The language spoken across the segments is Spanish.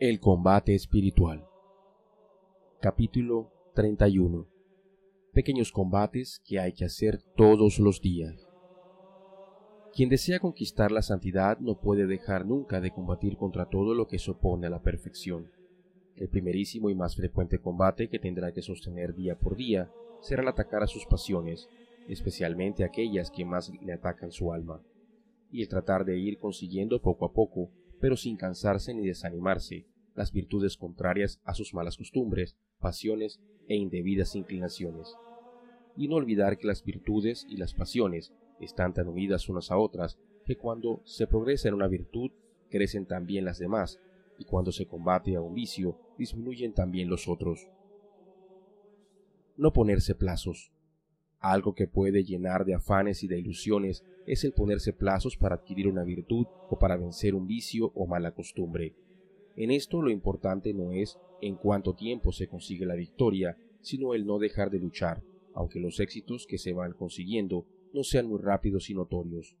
El combate espiritual. Capítulo 31. Pequeños combates que hay que hacer todos los días. Quien desea conquistar la santidad no puede dejar nunca de combatir contra todo lo que se opone a la perfección. El primerísimo y más frecuente combate que tendrá que sostener día por día será el atacar a sus pasiones, especialmente aquellas que más le atacan su alma, y el tratar de ir consiguiendo poco a poco pero sin cansarse ni desanimarse, las virtudes contrarias a sus malas costumbres, pasiones e indebidas inclinaciones. Y no olvidar que las virtudes y las pasiones están tan unidas unas a otras que cuando se progresa en una virtud crecen también las demás, y cuando se combate a un vicio disminuyen también los otros. No ponerse plazos. Algo que puede llenar de afanes y de ilusiones es el ponerse plazos para adquirir una virtud o para vencer un vicio o mala costumbre. En esto lo importante no es en cuánto tiempo se consigue la victoria, sino el no dejar de luchar, aunque los éxitos que se van consiguiendo no sean muy rápidos y notorios.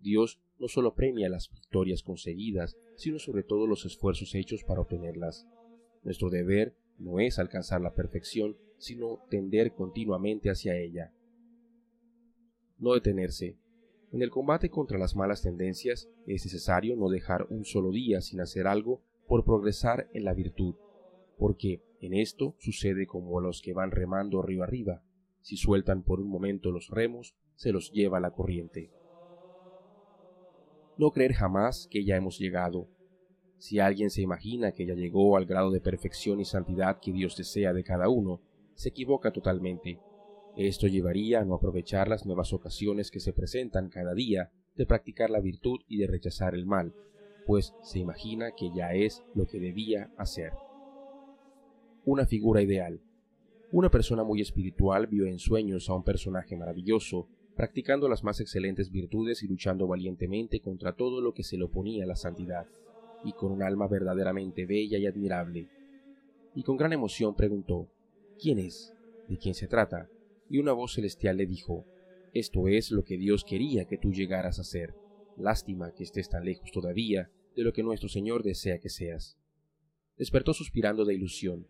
Dios no solo premia las victorias conseguidas, sino sobre todo los esfuerzos hechos para obtenerlas. Nuestro deber no es alcanzar la perfección, sino tender continuamente hacia ella. No detenerse. En el combate contra las malas tendencias es necesario no dejar un solo día sin hacer algo por progresar en la virtud, porque en esto sucede como los que van remando río arriba. Si sueltan por un momento los remos, se los lleva la corriente. No creer jamás que ya hemos llegado, si alguien se imagina que ya llegó al grado de perfección y santidad que Dios desea de cada uno, se equivoca totalmente. Esto llevaría a no aprovechar las nuevas ocasiones que se presentan cada día de practicar la virtud y de rechazar el mal, pues se imagina que ya es lo que debía hacer. Una figura ideal. Una persona muy espiritual vio en sueños a un personaje maravilloso, practicando las más excelentes virtudes y luchando valientemente contra todo lo que se le oponía a la santidad y con un alma verdaderamente bella y admirable. Y con gran emoción preguntó, ¿quién es? ¿De quién se trata? Y una voz celestial le dijo, esto es lo que Dios quería que tú llegaras a ser. Lástima que estés tan lejos todavía de lo que nuestro Señor desea que seas. Despertó suspirando de ilusión,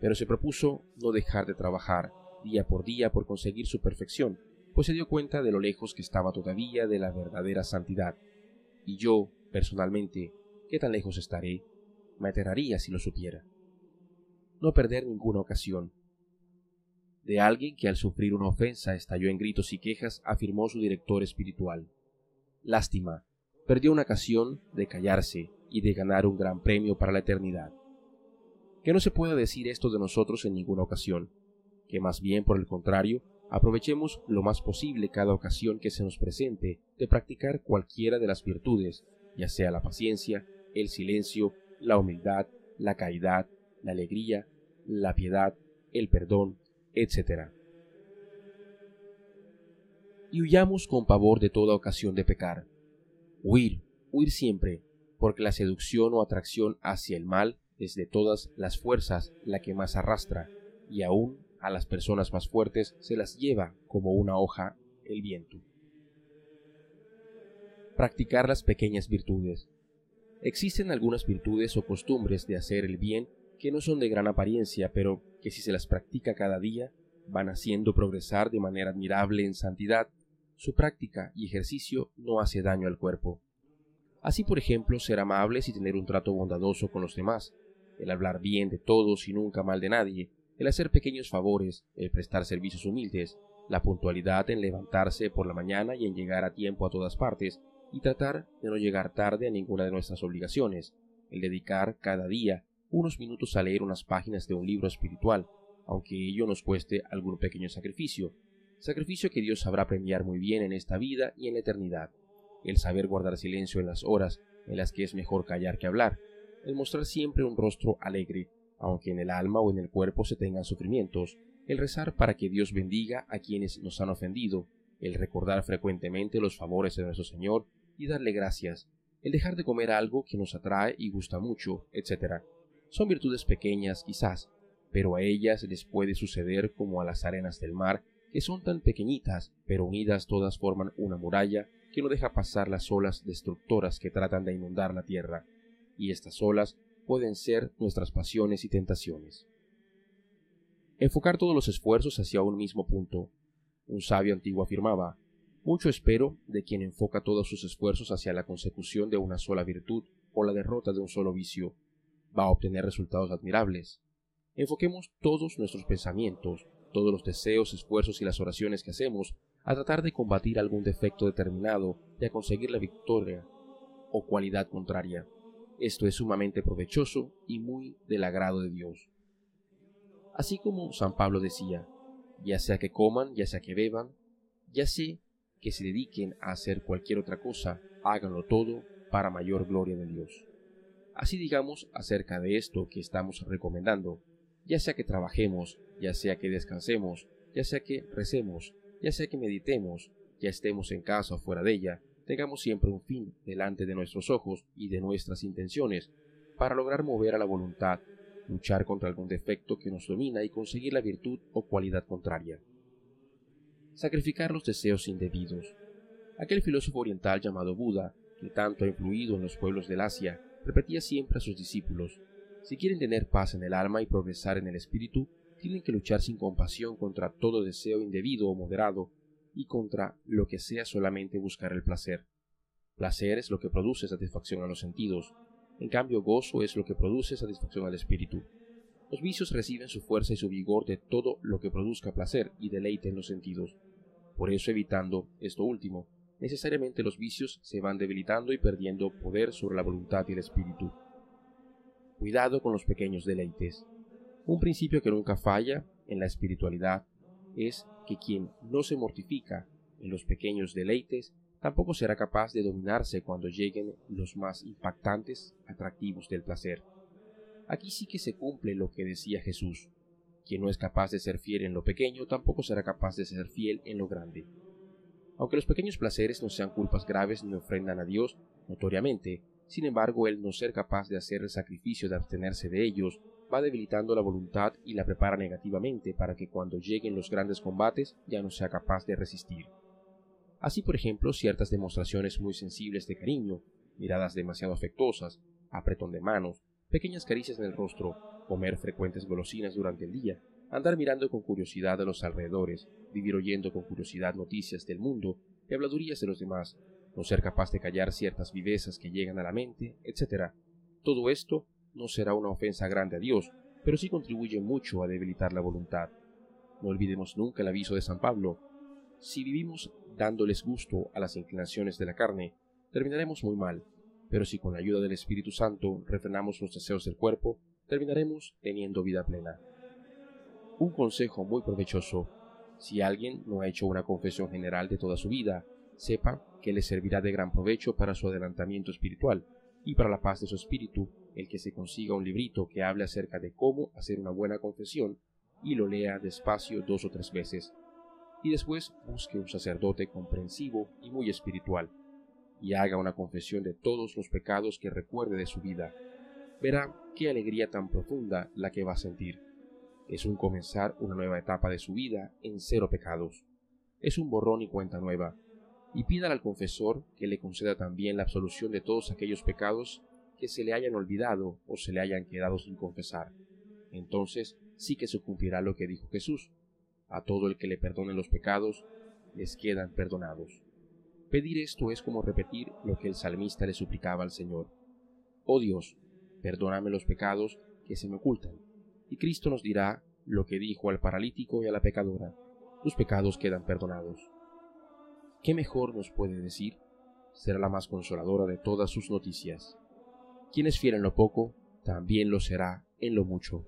pero se propuso no dejar de trabajar día por día por conseguir su perfección, pues se dio cuenta de lo lejos que estaba todavía de la verdadera santidad. Y yo, personalmente, ¿Qué tan lejos estaré? Me aterraría si lo supiera. No perder ninguna ocasión. De alguien que al sufrir una ofensa estalló en gritos y quejas, afirmó su director espiritual. Lástima, perdió una ocasión de callarse y de ganar un gran premio para la eternidad. Que no se pueda decir esto de nosotros en ninguna ocasión, que más bien por el contrario, aprovechemos lo más posible cada ocasión que se nos presente de practicar cualquiera de las virtudes, ya sea la paciencia, el silencio, la humildad, la caridad, la alegría, la piedad, el perdón, etc. Y huyamos con pavor de toda ocasión de pecar. Huir, huir siempre, porque la seducción o atracción hacia el mal es de todas las fuerzas la que más arrastra, y aún a las personas más fuertes se las lleva como una hoja el viento. Practicar las pequeñas virtudes. Existen algunas virtudes o costumbres de hacer el bien que no son de gran apariencia, pero que si se las practica cada día, van haciendo progresar de manera admirable en santidad. Su práctica y ejercicio no hace daño al cuerpo. Así, por ejemplo, ser amables y tener un trato bondadoso con los demás, el hablar bien de todos y nunca mal de nadie, el hacer pequeños favores, el prestar servicios humildes, la puntualidad en levantarse por la mañana y en llegar a tiempo a todas partes, y tratar de no llegar tarde a ninguna de nuestras obligaciones, el dedicar cada día unos minutos a leer unas páginas de un libro espiritual, aunque ello nos cueste algún pequeño sacrificio, sacrificio que Dios sabrá premiar muy bien en esta vida y en la eternidad, el saber guardar silencio en las horas en las que es mejor callar que hablar, el mostrar siempre un rostro alegre, aunque en el alma o en el cuerpo se tengan sufrimientos, el rezar para que Dios bendiga a quienes nos han ofendido, el recordar frecuentemente los favores de nuestro Señor y darle gracias, el dejar de comer algo que nos atrae y gusta mucho, etc. Son virtudes pequeñas quizás, pero a ellas les puede suceder como a las arenas del mar, que son tan pequeñitas, pero unidas todas forman una muralla que no deja pasar las olas destructoras que tratan de inundar la tierra, y estas olas pueden ser nuestras pasiones y tentaciones. Enfocar todos los esfuerzos hacia un mismo punto. Un sabio antiguo afirmaba, mucho espero de quien enfoca todos sus esfuerzos hacia la consecución de una sola virtud o la derrota de un solo vicio. Va a obtener resultados admirables. Enfoquemos todos nuestros pensamientos, todos los deseos, esfuerzos y las oraciones que hacemos a tratar de combatir algún defecto determinado y a conseguir la victoria o cualidad contraria. Esto es sumamente provechoso y muy del agrado de Dios. Así como San Pablo decía, ya sea que coman, ya sea que beban, ya sea que se dediquen a hacer cualquier otra cosa, háganlo todo para mayor gloria de Dios. Así digamos acerca de esto que estamos recomendando, ya sea que trabajemos, ya sea que descansemos, ya sea que recemos, ya sea que meditemos, ya estemos en casa o fuera de ella, tengamos siempre un fin delante de nuestros ojos y de nuestras intenciones, para lograr mover a la voluntad, luchar contra algún defecto que nos domina y conseguir la virtud o cualidad contraria. Sacrificar los deseos indebidos. Aquel filósofo oriental llamado Buda, que tanto ha influido en los pueblos del Asia, repetía siempre a sus discípulos, si quieren tener paz en el alma y progresar en el espíritu, tienen que luchar sin compasión contra todo deseo indebido o moderado y contra lo que sea solamente buscar el placer. Placer es lo que produce satisfacción a los sentidos, en cambio gozo es lo que produce satisfacción al espíritu. Los vicios reciben su fuerza y su vigor de todo lo que produzca placer y deleite en los sentidos. Por eso, evitando esto último, necesariamente los vicios se van debilitando y perdiendo poder sobre la voluntad y el espíritu. Cuidado con los pequeños deleites. Un principio que nunca falla en la espiritualidad es que quien no se mortifica en los pequeños deleites tampoco será capaz de dominarse cuando lleguen los más impactantes atractivos del placer. Aquí sí que se cumple lo que decía Jesús. Quien no es capaz de ser fiel en lo pequeño, tampoco será capaz de ser fiel en lo grande. Aunque los pequeños placeres no sean culpas graves ni ofrendan a Dios notoriamente, sin embargo, el no ser capaz de hacer el sacrificio de abstenerse de ellos va debilitando la voluntad y la prepara negativamente para que cuando lleguen los grandes combates ya no sea capaz de resistir. Así, por ejemplo, ciertas demostraciones muy sensibles de cariño, miradas demasiado afectuosas, apretón de manos, pequeñas caricias en el rostro, comer frecuentes golosinas durante el día, andar mirando con curiosidad a los alrededores, vivir oyendo con curiosidad noticias del mundo y habladurías de los demás, no ser capaz de callar ciertas vivezas que llegan a la mente, etc. Todo esto no será una ofensa grande a Dios, pero sí contribuye mucho a debilitar la voluntad. No olvidemos nunca el aviso de San Pablo. Si vivimos dándoles gusto a las inclinaciones de la carne, terminaremos muy mal, pero si con la ayuda del Espíritu Santo refrenamos los deseos del cuerpo, terminaremos teniendo vida plena. Un consejo muy provechoso. Si alguien no ha hecho una confesión general de toda su vida, sepa que le servirá de gran provecho para su adelantamiento espiritual y para la paz de su espíritu el que se consiga un librito que hable acerca de cómo hacer una buena confesión y lo lea despacio dos o tres veces y después busque un sacerdote comprensivo y muy espiritual, y haga una confesión de todos los pecados que recuerde de su vida. Verá qué alegría tan profunda la que va a sentir. Es un comenzar una nueva etapa de su vida en cero pecados. Es un borrón y cuenta nueva. Y pídale al confesor que le conceda también la absolución de todos aquellos pecados que se le hayan olvidado o se le hayan quedado sin confesar. Entonces sí que se cumplirá lo que dijo Jesús a todo el que le perdonen los pecados, les quedan perdonados. Pedir esto es como repetir lo que el salmista le suplicaba al Señor. Oh Dios, perdóname los pecados que se me ocultan. Y Cristo nos dirá lo que dijo al paralítico y a la pecadora. Tus pecados quedan perdonados. ¿Qué mejor nos puede decir? Será la más consoladora de todas sus noticias. Quien es fiel en lo poco, también lo será en lo mucho.